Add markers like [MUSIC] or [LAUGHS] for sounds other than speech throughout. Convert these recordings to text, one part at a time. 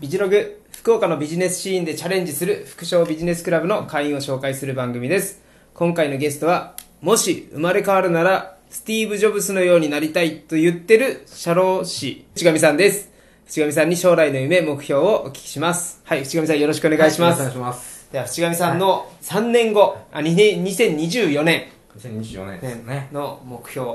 ビジログ、福岡のビジネスシーンでチャレンジする副賞ビジネスクラブの会員を紹介する番組です。今回のゲストは、もし生まれ変わるなら、スティーブ・ジョブスのようになりたいと言ってる社労士、淵上さんです。淵上さんに将来の夢、目標をお聞きします。はい、淵上さんよろしくお願いします。はい、お願いします。では、淵上さんの3年後、あ、2年2024年2024年ですね。の目標、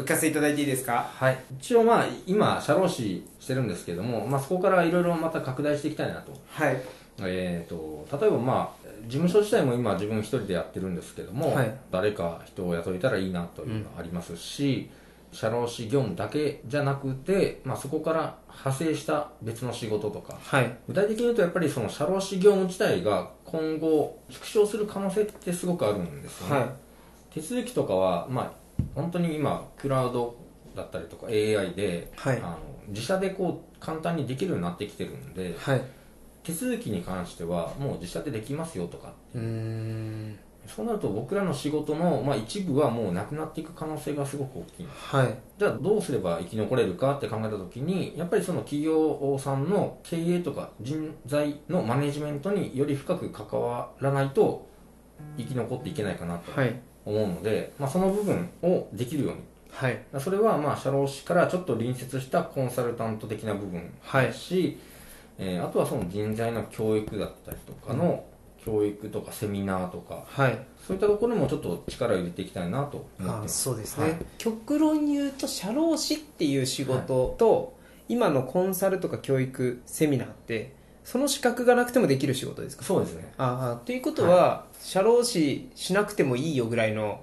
お聞かせいただいていいですか？はい。一応まあ、今、社労士してるんですけども、まあそこからいろいろまた拡大していきたいなと。はい。えっ、と、例えばまあ、事務所自体も今自分一人でやってるんですけども、はい誰か人を雇えたらいいなというのがありますし、社労士業務だけじゃなくて、まあそこから派生した別の仕事とか、はい。具体的に言うとやっぱりその社労士業務自体が今後縮小する可能性ってすごくあるんですよね。はい。手続きとかは、まあ、本当に今クラウドだったりとか AI で、はいあの自社でこう簡単にできるようになってきてるんではい。手続きに関してはもう自社でできますよとかうーん。そうなると僕らの仕事の、まあ、一部はもうなくなっていく可能性がすごく大きいはい。じゃあどうすれば生き残れるかって考えた時にやっぱりその企業さんの経営とか人材のマネジメントにより深く関わらないと生き残っていけないかなとはい。思うので、まあ、その部分をできるように。はい。それはまあ社労士からちょっと隣接したコンサルタント的な部分はい。だし、えーあとはその人材の教育だったりとかの教育とかセミナーとかはい。そういったところにもちょっと力を入れていきたいなと思ってあます。そうですね、はい。極論言うと社労士っていう仕事と、今のコンサルとか教育セミナーってその資格がなくてもできる仕事ですか？そうですね。ああということは、社労士しなくてもいいよぐらいの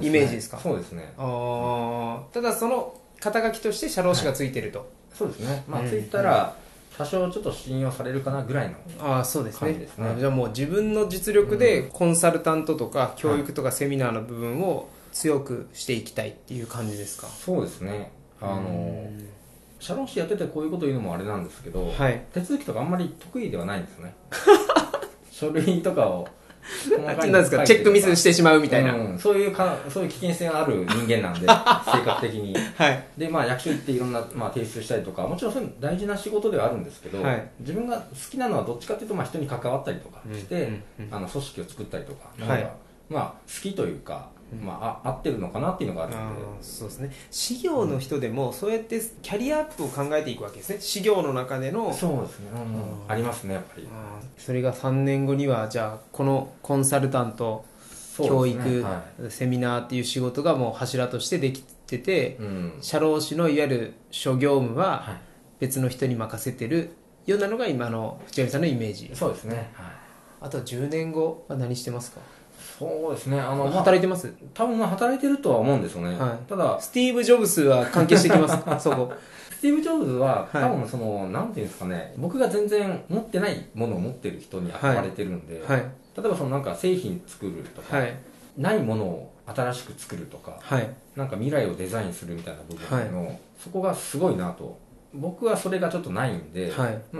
イメージですか？そうですね。ああ。ただその肩書きとして社労士がついてると、そうですね。まあうんついたら多少ちょっと信用されるかなぐらいのああそうですね。感じですね。あじゃあもう自分の実力でコンサルタントとか教育とかセミナーの部分を強くしていきたいっていう感じですか？そうですね。あの社労士やっててこういうこと言うのもあれなんですけど、はい。手続きとかあんまり得意ではないんですよね。[LAUGHS] 書類とかをなんですか？チェックミスしてしまうみたいな、うん。そういうかそういう危険性がある人間なんで [LAUGHS] 性格的に。はい。でまあ役所行っていろんな、まあ、提出したりとかもちろんそういうの大事な仕事ではあるんですけど、はい。自分が好きなのはどっちかというと、まあ、人に関わったりとかして、うんうんうん。あの組織を作ったりとかのはい。方が、まあ好きというか、まあ、あ合ってるのかなっていうのがあるあのでーそうですね。事業の人でもそうやってキャリアアップを考えていくわけですね。事業の中での。そうですね、うんありますねやっぱり。それが3年後にはじゃあこのコンサルタント、教そうですね。育、はセミナーっていう仕事がもう柱としてできてていうん。社労士のいわゆる諸業務ははい。別の人に任せてるようなのが今の藤上さんのイメージ。そうですね、はい、あと10年後は何してますか？そうですね。あの、まあ、働いてます？多分まあ働いてるとは思うんですよね、はい。ただスティーブ・ジョブスは関係してきます。か [LAUGHS] そこ。スティーブ・ジョブズははい。多分その、なんていうんですかね。僕が全然持ってないものを持ってる人に憧れてるんで、はい。例えばそのなんか製品作るとか、はい。ないものを新しく作るとかはい。なんか未来をデザインするみたいな部分の、そこがすごいなと。僕はそれがちょっとないんで、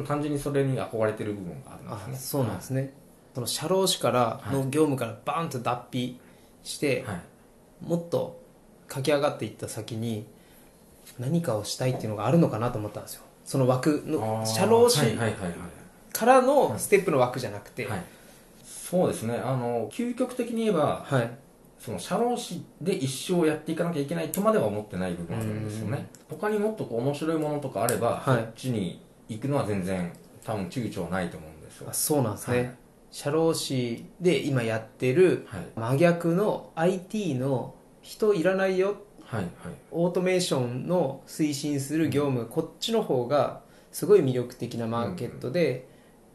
単純にそれに憧れてる部分があるあんですね。そうなんですね、その社労士からの業務からバーンと脱皮して、はい。もっと駆け上がっていった先に何かをしたいっていうのがあるのかなと思ったんですよ。その枠の社労士からのステップの枠じゃなくて。はい、はい、そうですね。あの究極的に言えばはい。その社労士で一生やっていかなきゃいけないとまでは思ってない部分あるんですよね。他にもっとこう面白いものとかあれば、はい。そっちに行くのは全然多分躊躇はないと思うんですよ。あそうなんですね、はい社労士で今やってるはい。真逆の IT の人いらないよ。はいはい。オートメーションの推進する業務、こっちの方がすごい魅力的なマーケットで、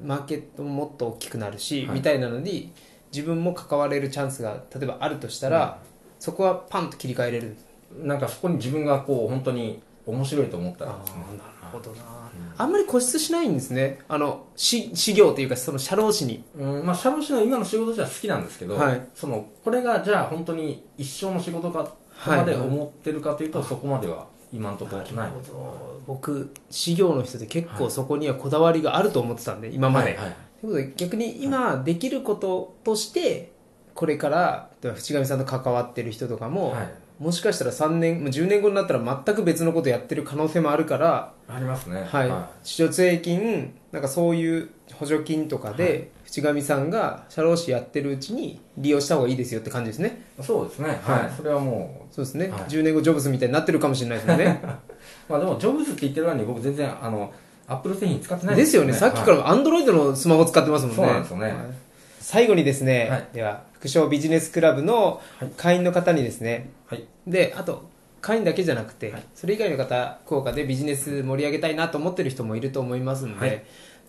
マーケットももっと大きくなるし、はい。みたいなのに自分も関われるチャンスが例えばあるとしたら、そこはパンと切り替えれる。なんかそこに自分がこう本当に面白いと思ったら。ねーなるほどな、あんまり固執しないんですね。あのし事業というかその社労士に。うん。まあ、社労士の今の仕事じゃ好きなんですけど、はい。そのこれがじゃあ本当に一生の仕事かとまで思ってるかというと、そこまでは今のところない。僕事業の人で結構そこにはこだわりがあると思ってたんで今まで、はいはいということで逆に今できることとしてこれから例えば淵上さんと関わってる人とかも、はいもしかしたら3年もう10年後になったら全く別のことやってる可能性もあるからありますね。はい、市場税金なんかそういう補助金とかで、淵上さんが社労士やってるうちに利用した方がいいですよって感じですね。そうですね。はい。はい。それはもそうですね、はい。10年後ジョブズみたいになってるかもしれないですよね。う [LAUGHS] まあでもジョブズって言ってるのに僕全然あのアップル製品使ってないですよね。さっきかはいらアンドロイドのスマホ使ってますもんね。そうなんですよね。はい。最後にですね、はい。では副賞ビジネスクラブの会員の方にですね、はい。であと会員だけじゃなくて、はい。それ以外の方効果でビジネス盛り上げたいなと思ってる人もいると思いますので、はい。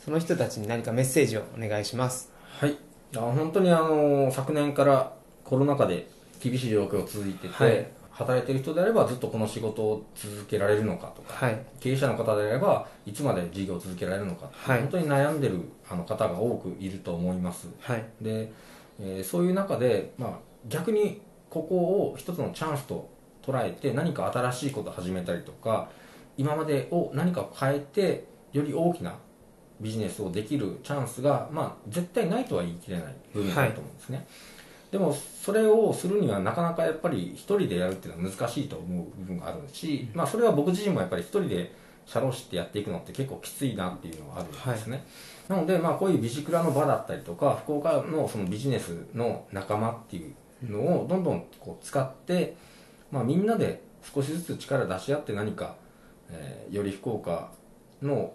その人たちに何かメッセージをお願いします。はい。あ本当にあの昨年からコロナ禍で厳しい状況が続いてて、はい。働いてる人であればずっとこの仕事を続けられるのかとかはい。経営者の方であればいつまで事業を続けられるのか、はい。本当に悩んでるあの方が多くいると思います。はい。で、えーそういう中で、まあ、逆にここを一つのチャンスと捉えて何か新しいことを始めたりとか今までを何か変えてより大きなビジネスをできるチャンスが、まあ、絶対ないとは言い切れない部分だと思うんですね、でもそれをするにはなかなかやっぱり一人でやるっていうのは難しいと思う部分があるし、まあ、それは僕自身もやっぱり一人で社労士ってやっていくのって結構きついなっていうのはあるんですね、なので、まあ、こういうビジクラの場だったりとか福岡のそのビジネスの仲間っていうのをどんどんこう使って、まあ、みんなで少しずつ力出し合って何か、えーより福岡の、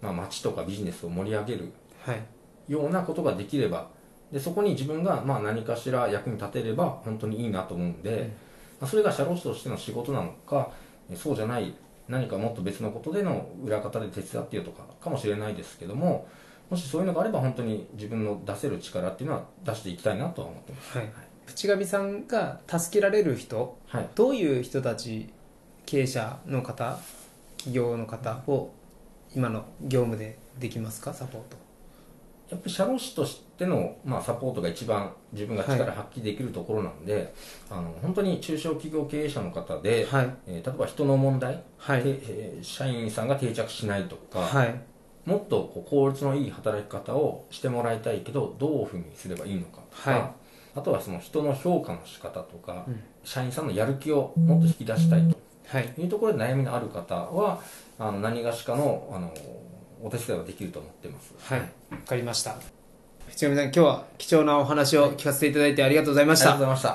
まあ、街とかビジネスを盛り上げるはい。ようなことができればでそこに自分がまあ何かしら役に立てれば本当にいいなと思うんで、まあ、それが社労士としての仕事なのかえそうじゃない何かもっと別のことでの裏方で手伝ってよとかかもしれないですけどももしそういうのがあれば本当に自分の出せる力っていうのは出していきたいなとは思ってます。はい淵上さんが助けられる人はい。どういう人たち経営者の方企業の方を今の業務でできますかサポート。やっぱり社労士としての、まあ、サポートが一番自分が力発揮できるところなんで、あの本当に中小企業経営者の方で、はい。えー例えば人の問題、はい。てえー社員さんが定着しないとか、はい。もっとこう効率のいい働き方をしてもらいたいけどどういうふうにすればいいのかとか、はいあとはその人の評価の仕方とか、うん。社員さんのやる気をもっと引き出したいはい。というところで悩みのある方はあの何がしかのあのお手伝いはできると思ってます。はい。わかりました。淵上さん今日は貴重なお話を聞かせていただいてありがとうございました。ありがとうございました。